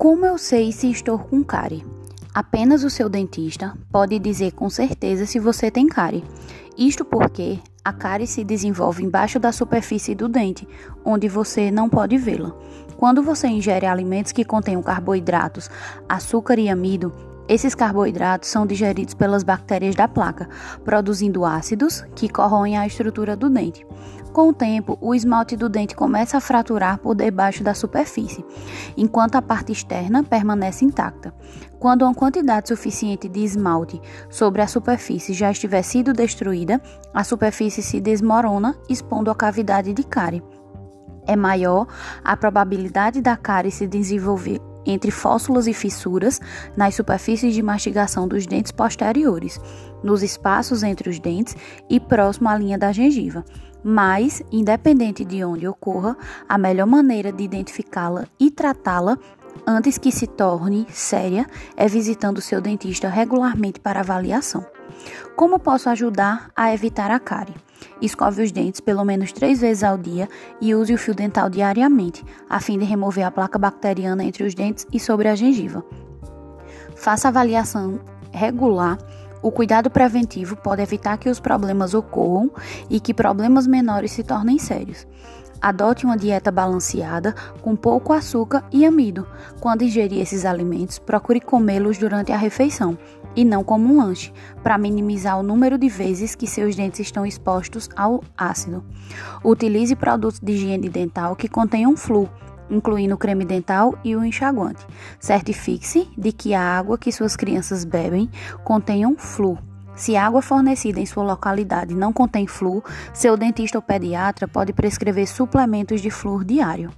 Como eu sei se estou com cárie? Apenas o seu dentista pode dizer com certeza se você tem cárie. Isto porque a cárie se desenvolve embaixo da superfície do dente, onde você não pode vê-la. Quando você ingere alimentos que contenham carboidratos, açúcar e amido, esses carboidratos são digeridos pelas bactérias da placa, produzindo ácidos que corroem a estrutura do dente. Com o tempo, o esmalte do dente começa a fraturar por debaixo da superfície, enquanto a parte externa permanece intacta. Quando uma quantidade suficiente de esmalte sobre a superfície já estiver sido destruída, a superfície se desmorona, expondo a cavidade de cárie. É maior a probabilidade da cárie se desenvolver entre fóssulas e fissuras nas superfícies de mastigação dos dentes posteriores, nos espaços entre os dentes e próximo à linha da gengiva. Mas, independente de onde ocorra, a melhor maneira de identificá-la e tratá-la antes que se torne séria é visitando seu dentista regularmente para avaliação. Como posso ajudar a evitar a cárie? Escove os dentes pelo menos três vezes ao dia e use o fio dental diariamente, a fim de remover a placa bacteriana entre os dentes e sobre a gengiva. Faça avaliação regular. O cuidado preventivo pode evitar que os problemas ocorram e que problemas menores se tornem sérios. Adote uma dieta balanceada com pouco açúcar e amido. Quando ingerir esses alimentos, procure comê-los durante a refeição e não como um lanche, para minimizar o número de vezes que seus dentes estão expostos ao ácido. Utilize produtos de higiene dental que contenham flu, incluindo o creme dental e o enxaguante. Certifique-se de que a água que suas crianças bebem contenham flu. Se a água fornecida em sua localidade não contém flúor, seu dentista ou pediatra pode prescrever suplementos de flúor diário.